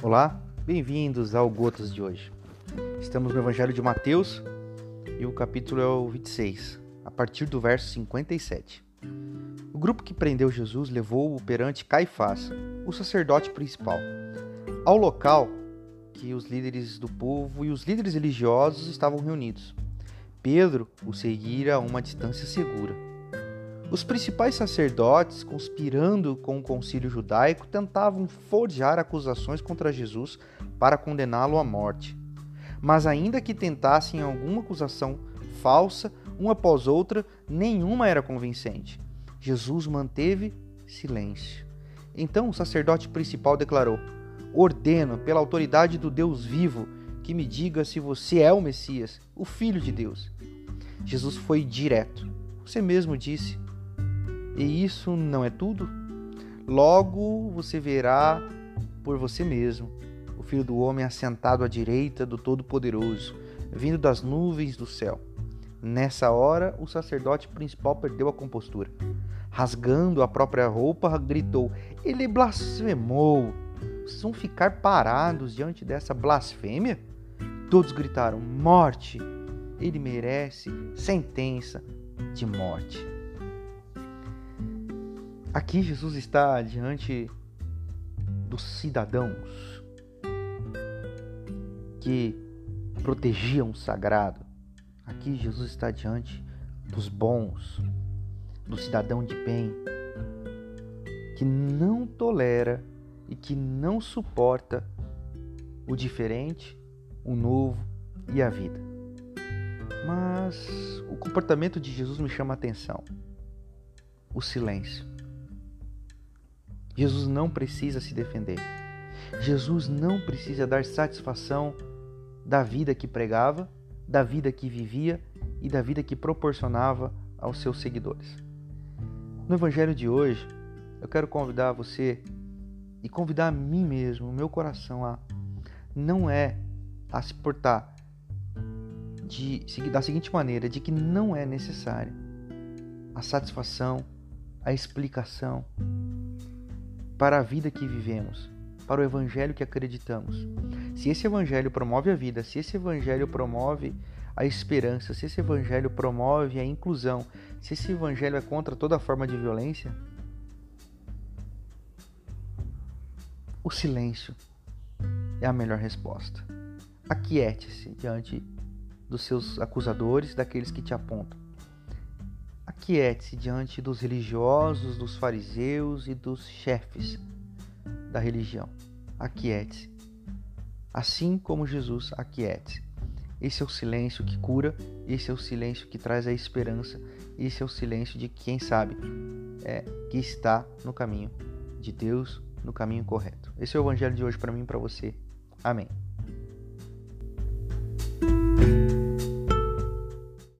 Olá, bem-vindos ao Gotas de hoje. Estamos no Evangelho de Mateus e o capítulo é o 26, a partir do verso 57. O grupo que prendeu Jesus levou-o perante Caifás, o sacerdote principal, ao local que os líderes do povo e os líderes religiosos estavam reunidos. Pedro o seguira a uma distância segura. Os principais sacerdotes, conspirando com o concílio judaico, tentavam forjar acusações contra Jesus para condená-lo à morte. Mas, ainda que tentassem alguma acusação falsa, uma após outra, nenhuma era convincente. Jesus manteve silêncio. Então o sacerdote principal declarou: Ordeno, pela autoridade do Deus vivo, que me diga se você é o Messias, o Filho de Deus. Jesus foi direto. Você mesmo disse e isso não é tudo? Logo você verá por você mesmo o Filho do Homem assentado à direita do Todo-Poderoso, vindo das nuvens do céu. Nessa hora, o sacerdote principal perdeu a compostura. Rasgando a própria roupa, gritou: Ele blasfemou! Vocês vão ficar parados diante dessa blasfêmia? Todos gritaram: Morte! Ele merece sentença de morte. Aqui Jesus está diante dos cidadãos que protegiam o sagrado. Aqui Jesus está diante dos bons, do cidadão de bem, que não tolera e que não suporta o diferente, o novo e a vida. Mas o comportamento de Jesus me chama a atenção. O silêncio. Jesus não precisa se defender. Jesus não precisa dar satisfação da vida que pregava, da vida que vivia e da vida que proporcionava aos seus seguidores. No Evangelho de hoje, eu quero convidar você e convidar a mim mesmo, o meu coração, a não é a se portar de, da seguinte maneira, de que não é necessária a satisfação, a explicação, para a vida que vivemos, para o evangelho que acreditamos. Se esse evangelho promove a vida, se esse evangelho promove a esperança, se esse evangelho promove a inclusão, se esse evangelho é contra toda forma de violência, o silêncio é a melhor resposta. Aquiete-se diante dos seus acusadores, daqueles que te apontam. Aquiete-se diante dos religiosos, dos fariseus e dos chefes da religião. Aquiete-se. Assim como Jesus aquiete. Esse é o silêncio que cura, esse é o silêncio que traz a esperança, esse é o silêncio de quem sabe é, que está no caminho de Deus, no caminho correto. Esse é o evangelho de hoje para mim e para você. Amém.